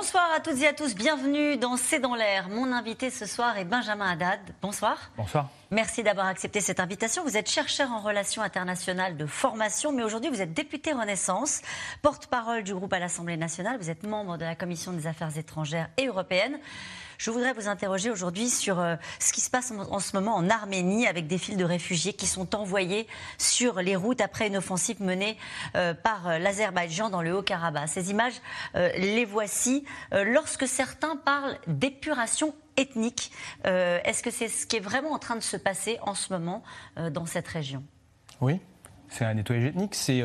Bonsoir à toutes et à tous, bienvenue dans C'est dans l'air. Mon invité ce soir est Benjamin Haddad. Bonsoir. Bonsoir. Merci d'avoir accepté cette invitation. Vous êtes chercheur en relations internationales de formation, mais aujourd'hui vous êtes député Renaissance, porte-parole du groupe à l'Assemblée nationale. Vous êtes membre de la Commission des affaires étrangères et européennes. Je voudrais vous interroger aujourd'hui sur euh, ce qui se passe en, ce moment en Arménie avec des files de réfugiés qui sont envoyés sur les routes après une offensive menée euh, par euh, l'Azerbaïdjan dans le Haut-Karabakh. Ces images, les voici. lorsque certains parlent d'épuration ethnique, est-ce que c'est ce qui est vraiment en train de se passer en ce moment dans cette région? Oui, c'est un nettoyage ethnique. C'est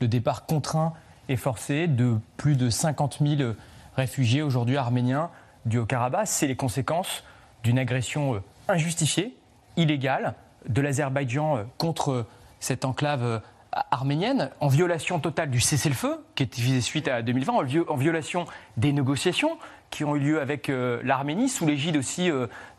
le départ contraint et forcé de plus de 50 000 réfugiés aujourd'hui arméniens du Haut-Karabakh, c'est les conséquences d'une agression euh, injustifiée, illégale, de l'Azerbaïdjan euh, contre cette enclave euh, arménienne, en violation totale du cessez-le-feu, qui est visé suite à 2020, en violation des négociations qui ont eu lieu avec l'Arménie, sous l'égide aussi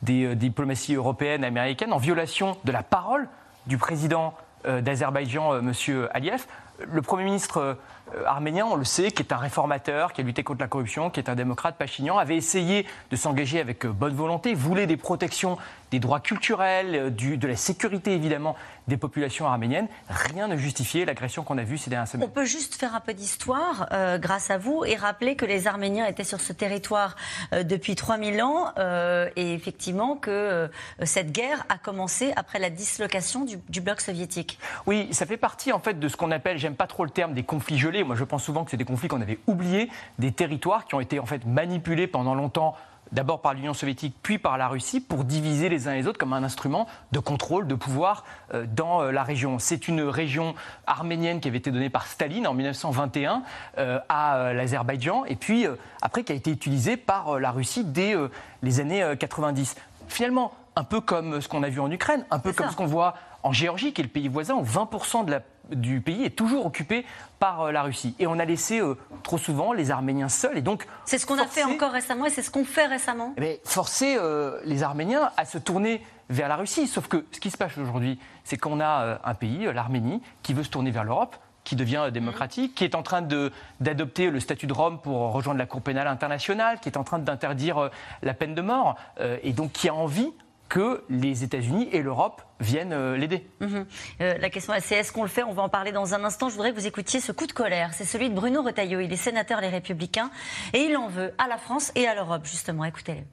des diplomaties européennes, américaines, en violation de la parole du président d'Azerbaïdjan, M. Aliyev. Le Premier ministre euh, arménien, on le sait, qui est un réformateur, qui a lutté contre la corruption, qui est un démocrate, Pachignan, avait essayé de s'engager avec euh, bonne volonté, voulait des protections des droits culturels, euh, de la sécurité évidemment des populations arméniennes. Rien ne justifiait l'agression qu'on a vue ces dernières semaines. On peut juste faire un peu d'histoire grâce à vous et rappeler que les Arméniens étaient sur ce territoire depuis 3000 ans et effectivement que cette guerre a commencé après la dislocation du, du bloc soviétique. Oui, ça fait partie en fait de ce qu'on appelle, j'aime pas trop le terme des conflits gelés, moi, je pense souvent que c'est des conflits qu'on avait oubliés, des territoires qui ont été en fait manipulés pendant longtemps d'abord par l'Union soviétique, puis par la Russie, pour diviser les uns les autres comme un instrument de contrôle, de pouvoir euh, dans euh, la région. C'est une région arménienne qui avait été donnée par Staline en 1921 euh, à l'Azerbaïdjan, et puis après qui a été utilisée par la Russie dès les années 90. Finalement, un peu comme ce qu'on a vu en Ukraine, un peu comme ce qu'on voit en Géorgie, qui est le pays voisin, où 20% de la du pays est toujours occupé par euh, la Russie. Et on a laissé euh, trop souvent les Arméniens seuls. Et donc, c'est ce qu'on a fait encore récemment et c'est ce qu'on fait récemment. Mais eh forcer euh, les Arméniens à se tourner vers la Russie. Sauf que ce qui se passe aujourd'hui, c'est qu'on a un pays, l'Arménie, qui veut se tourner vers l'Europe qui devient démocratique, qui est en train d'adopter le statut de Rome pour rejoindre la Cour pénale internationale, qui est en train d'interdire la peine de mort, et donc qui a envie que les États-Unis et l'Europe viennent euh, l'aider. Mhm. Euh, la question c'est est-ce qu'on le fait? On va en parler dans un instant. Je voudrais que vous écoutiez ce coup de colère. C'est celui de Bruno Retailleau. Il est sénateur Les Républicains et il en veut à la France et à l'Europe, justement. Écoutez-le.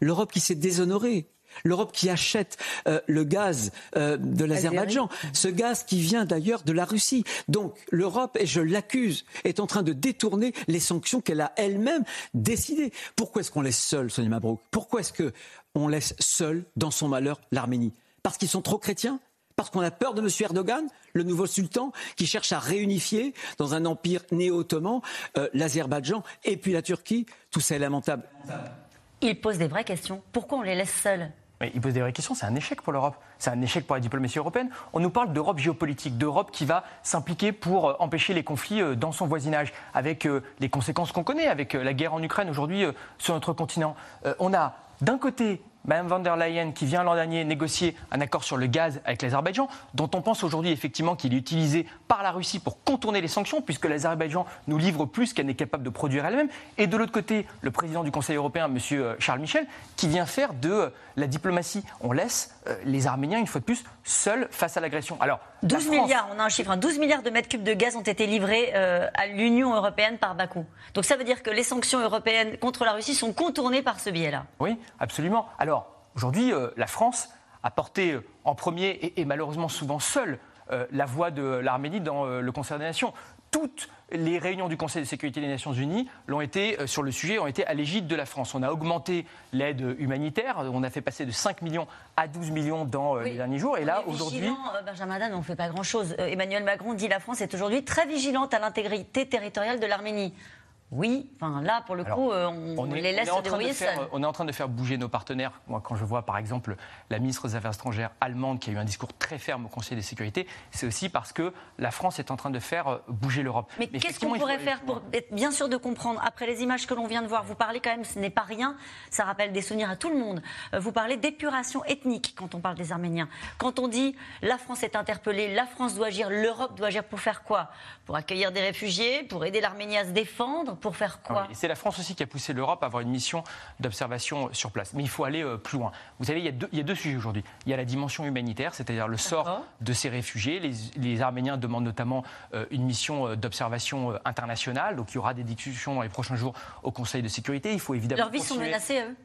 L'Europe qui s'est déshonorée. L'Europe qui achète euh, le gaz de l'Azerbaïdjan, ce gaz qui vient d'ailleurs de la Russie. Donc l'Europe, et je l'accuse, est en train de détourner les sanctions qu'elle a elle-même décidées. Pourquoi est-ce qu'on laisse seul Sonia Mabrouk? Pourquoi est-ce que on laisse seul dans son malheur l'Arménie? Parce qu'ils sont trop chrétiens? Parce qu'on a peur de M. Erdogan, le nouveau sultan, qui cherche à réunifier dans un empire néo-ottoman euh, l'Azerbaïdjan et puis la Turquie? Tout ça est lamentable. Il pose des vraies questions. Pourquoi on les laisse seuls? Il pose des vraies questions. C'est un échec pour l'Europe. C'est un échec pour la diplomatie européenne. On nous parle d'Europe géopolitique, d'Europe qui va s'impliquer pour euh, empêcher les conflits euh, dans son voisinage, avec les conséquences qu'on connaît, avec la guerre en Ukraine aujourd'hui sur notre continent. On a d'un côté, Mme van der Leyen, qui vient l'an dernier négocier un accord sur le gaz avec l'Azerbaïdjan, dont on pense aujourd'hui effectivement qu'il est utilisé par la Russie pour contourner les sanctions, puisque l'Azerbaïdjan nous livre plus qu'elle n'est capable de produire elle-même. Et de l'autre côté, le président du Conseil européen, M. Euh, Charles Michel, qui vient faire de euh, la diplomatie. On laisse euh, les Arméniens, une fois de plus, seuls face à l'agression. Alors, 12 milliards, on a un chiffre, 12 hein. milliards de mètres cubes de gaz ont été livrés à l'Union européenne par Bakou. Donc ça veut dire que les sanctions européennes contre la Russie sont contournées par ce biais-là. Oui, absolument. Alors, aujourd'hui, la France a porté en premier et, malheureusement souvent seule la voix de l'Arménie dans le concert des Nations. Toutes les réunions du Conseil de sécurité des Nations Unies l'ont été, euh, sur le sujet ont été à l'égide de la France. On a augmenté l'aide humanitaire, on a fait passer de 5 millions à 12 millions dans euh, les derniers jours. Et là, aujourd'hui. Euh, Benjamin Dan, on ne fait pas grand-chose. Emmanuel Macron dit la France est aujourd'hui très vigilante à l'intégrité territoriale de l'Arménie. Oui. Enfin, là, pour le coup, euh, on, les laisse se débrouiller seuls. On est en train de faire bouger nos partenaires. Moi, quand je vois, par exemple, la ministre des Affaires étrangères allemande qui a eu un discours très ferme au Conseil de sécurité, c'est aussi parce que la France est en train de faire euh, bouger l'Europe. Mais, qu'est-ce qu'on pourrait faire pour être bien sûr de comprendre Après les images que l'on vient de voir, vous parlez quand même, ce n'est pas rien, ça rappelle des souvenirs à tout le monde. Euh, vous parlez d'épuration ethnique quand on parle des Arméniens. Quand on dit la France est interpellée, la France doit agir, l'Europe doit agir pour faire quoi? Pour accueillir des réfugiés, pour aider l'Arménie à se défendre, pour faire quoi c'est la France aussi qui a poussé l'Europe à avoir une mission d'observation sur place. Mais il faut aller euh, plus loin. Vous savez, il y a deux, il y a deux sujets aujourd'hui. Il y a la dimension humanitaire, c'est-à-dire le sort de ces réfugiés. Les, Arméniens demandent notamment euh, une mission euh, d'observation internationale. Donc il y aura des discussions dans les prochains jours au Conseil de sécurité. Il faut évidemment. Leurs vies sont menacées, eux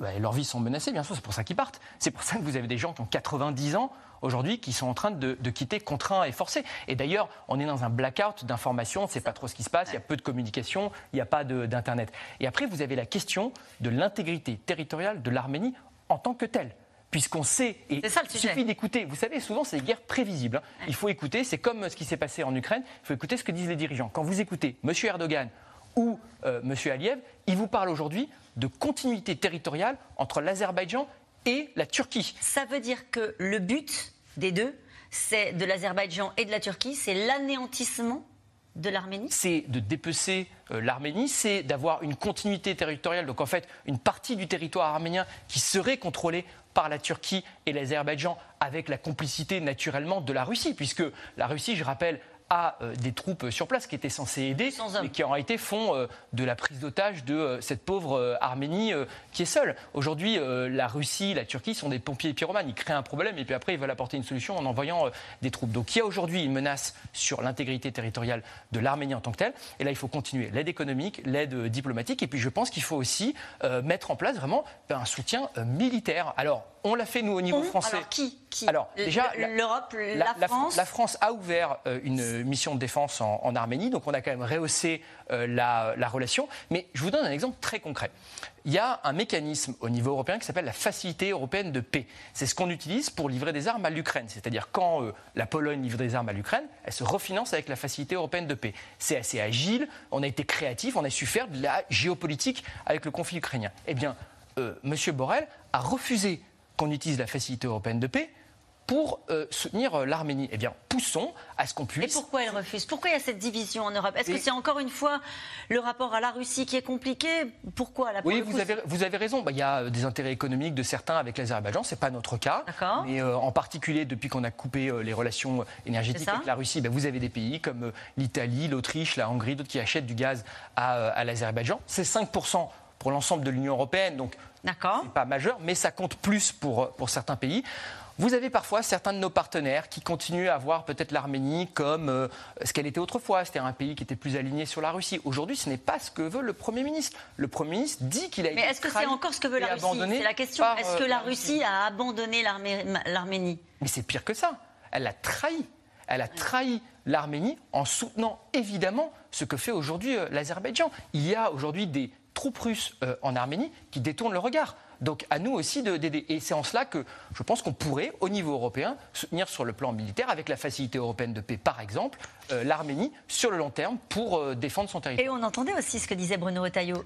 bah, leurs vies sont menacées, bien sûr, c'est pour ça qu'ils partent. C'est pour ça que vous avez des gens qui ont 90 ans aujourd'hui qui sont en train de, quitter contraints et forcés. Et d'ailleurs, on est dans un blackout d'informations, on ne sait pas trop ce qui se passe, il y a peu de communication, il n'y a pas d'Internet. Et après, vous avez la question de l'intégrité territoriale de l'Arménie en tant que telle puisqu'on sait, et il suffit d'écouter, vous savez, souvent c'est des guerres prévisibles, hein. il faut écouter, c'est comme ce qui s'est passé en Ukraine, il faut écouter ce que disent les dirigeants. Quand vous écoutez M. Erdogan ou euh, M. Aliyev, ils vous parlent aujourd'hui de continuité territoriale entre l'Azerbaïdjan et la Turquie. Ça veut dire que le but des deux, c'est de l'Azerbaïdjan et de la Turquie, c'est l'anéantissement de l'Arménie? C'est de dépecer euh, l'Arménie, c'est d'avoir une continuité territoriale, donc en fait une partie du territoire arménien qui serait contrôlée par la Turquie et l'Azerbaïdjan avec la complicité naturellement de la Russie, puisque la Russie, je rappelle, à euh, des troupes sur place qui étaient censées aider, mais qui en réalité font euh, de la prise d'otage de euh, cette pauvre Arménie qui est seule. Aujourd'hui, la Russie, la Turquie sont des pompiers pyromanes. Ils créent un problème et puis après ils veulent apporter une solution en envoyant des troupes. Donc il y a aujourd'hui une menace sur l'intégrité territoriale de l'Arménie en tant que telle. Et là, il faut continuer l'aide économique, l'aide diplomatique. Et puis je pense qu'il faut aussi mettre en place vraiment ben, un soutien militaire. Alors, on l'a fait nous au niveau français. Alors qui, Alors déjà l'Europe, la, France. La France a ouvert une mission de défense en, Arménie, donc on a quand même rehaussé euh, la, relation. Mais je vous donne un exemple très concret. Il y a un mécanisme au niveau européen qui s'appelle la Facilité européenne de paix. C'est ce qu'on utilise pour livrer des armes à l'Ukraine. C'est-à-dire quand euh, la Pologne livre des armes à l'Ukraine, elle se refinance avec la Facilité européenne de paix. C'est assez agile, on a été créatif, on a su faire de la géopolitique avec le conflit ukrainien. Eh bien, euh, M. Borrell a refusé qu'on utilise la Facilité européenne de paix pour euh, soutenir euh, l'Arménie. Eh bien, poussons à ce qu'on puisse. Et pourquoi elle refuse? Pourquoi il y a cette division en Europe? Est-ce que c'est encore une fois le rapport à la Russie qui est compliqué? Pourquoi la Oui, vous, avez, vous avez raison. Bah, il y a euh, des intérêts économiques de certains avec l'Azerbaïdjan. Ce n'est pas notre cas. Mais en particulier, depuis qu'on a coupé les relations énergétiques avec la Russie, bah, vous avez des pays comme l'Italie, l'Autriche, la Hongrie, d'autres qui achètent du gaz à, à l'Azerbaïdjan. C'est 5% pour l'ensemble de l'Union européenne. Donc, c'est pas majeur, mais ça compte plus pour, pour certains pays. Vous avez parfois certains de nos partenaires qui continuent à voir peut-être l'Arménie comme euh, ce qu'elle était autrefois, c'est-à-dire un pays qui était plus aligné sur la Russie. Aujourd'hui, ce n'est pas ce que veut le Premier ministre. Le Premier ministre dit qu'il a Mais est-ce que c'est encore ce que veut la Russie C'est la question. Est-ce que euh, la Russie a abandonné l'Arménie Mais c'est pire que ça. Elle a trahi. Elle a trahi l'Arménie en soutenant évidemment ce que fait aujourd'hui euh, l'Azerbaïdjan. Il y a aujourd'hui des troupes russes en Arménie qui détournent le regard. Donc à nous aussi d'aider. Et c'est en cela que je pense qu'on pourrait, au niveau européen, soutenir sur le plan militaire, avec la facilité européenne de paix par exemple, euh, l'Arménie sur le long terme pour euh, défendre son territoire. Et on entendait aussi ce que disait Bruno Retailleau.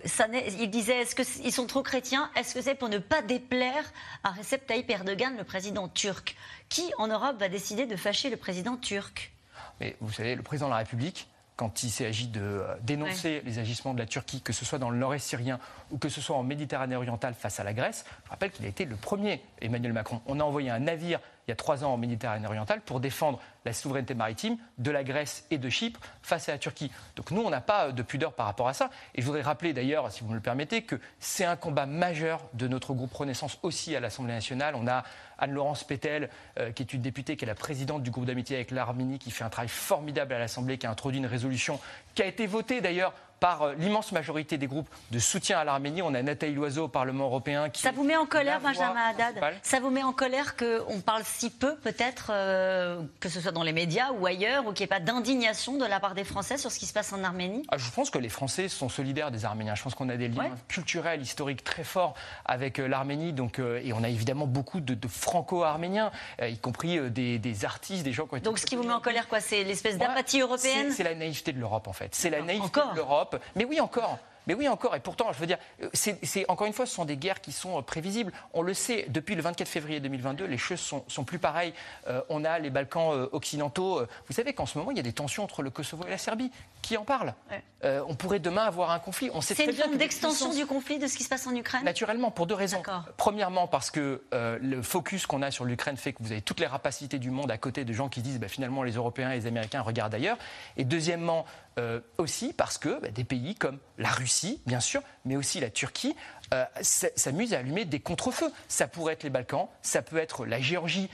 il disait est-ce qu'ils sont trop chrétiens? Est-ce que c'est pour ne pas déplaire à Recep Tayyip Erdogan, le président turc? Qui en Europe va décider de fâcher le président turc? Mais vous savez, le président de la République, quand il s'agit de euh, dénoncer les agissements de la Turquie, que ce soit dans le nord-est syrien ou que ce soit en Méditerranée orientale face à la Grèce, je rappelle qu'il a été le premier, Emmanuel Macron. On a envoyé un navire il y a trois ans en Méditerranée orientale pour défendre la souveraineté maritime de la Grèce et de Chypre face à la Turquie. Donc nous, on n'a pas de pudeur par rapport à ça. Et je voudrais rappeler d'ailleurs, si vous me le permettez, que c'est un combat majeur de notre groupe Renaissance aussi à l'Assemblée nationale. On a Anne-Laurence Pétel, euh, qui est une députée, qui est la présidente du groupe d'amitié avec l'Arménie, qui fait un travail formidable à l'Assemblée, qui a introduit une résolution qui a été votée d'ailleurs par euh, l'immense majorité des groupes de soutien à l'Arménie. On a Nathalie Loiseau au Parlement européen qui. Ça vous met en colère, Benjamin Haddad? Ça vous met en colère qu'on parle si peu, peut-être, euh, que ce soit dans les médias ou ailleurs, ou qu'il n'y ait pas d'indignation de la part des Français sur ce qui se passe en Arménie ah, Je pense que les Français sont solidaires des Arméniens. Je pense qu'on a des liens culturels, historiques très forts avec euh, l'Arménie. Donc, et on a évidemment beaucoup de, franco-arméniens, y compris des, artistes, des gens qui ont été. Donc ce qui vous met en colère, quoi C'est l'espèce d'apathie européenne C'est la naïveté de l'Europe, en fait. C'est la naïveté de l'Europe. Mais oui, encore. Mais oui, encore. Et pourtant, je veux dire, c'est encore une fois, ce sont des guerres qui sont prévisibles. On le sait, depuis le 24 février 2022, les choses sont, sont plus pareilles. Euh, on a les Balkans euh, occidentaux. Vous savez qu'en ce moment, il y a des tensions entre le Kosovo et la Serbie. Qui en parle? Euh, On pourrait demain avoir un conflit. On sait C'est une forme d'extension du conflit de ce qui se passe en Ukraine? Naturellement, pour deux raisons. Premièrement, parce que le focus qu'on a sur l'Ukraine fait que vous avez toutes les rapacités du monde à côté de gens qui disent bah, finalement les Européens et les Américains regardent ailleurs. Et deuxièmement, aussi parce que bah, des pays comme la Russie, bien sûr, mais aussi la Turquie, euh, s'amusent à allumer des contre-feux. Ça pourrait être les Balkans, ça peut être la Géorgie,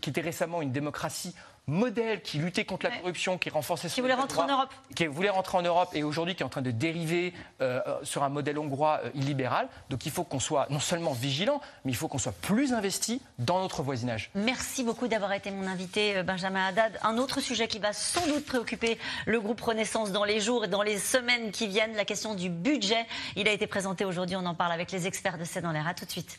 qui était récemment une démocratie modèle qui luttait contre la corruption, qui renforçait son Qui voulait rentrer en Europe. Qui voulait rentrer en Europe et aujourd'hui qui est en train de dériver euh, sur un modèle hongrois euh, illibéral. Donc il faut qu'on soit non seulement vigilant, mais il faut qu'on soit plus investi dans notre voisinage. Merci beaucoup d'avoir été mon invité, euh, Benjamin Haddad. Un autre sujet qui va sans doute préoccuper le groupe Renaissance dans les jours et dans les semaines qui viennent, la question du budget. Il a été présenté aujourd'hui, on en parle avec les experts de C'est dans l'air. À tout de suite.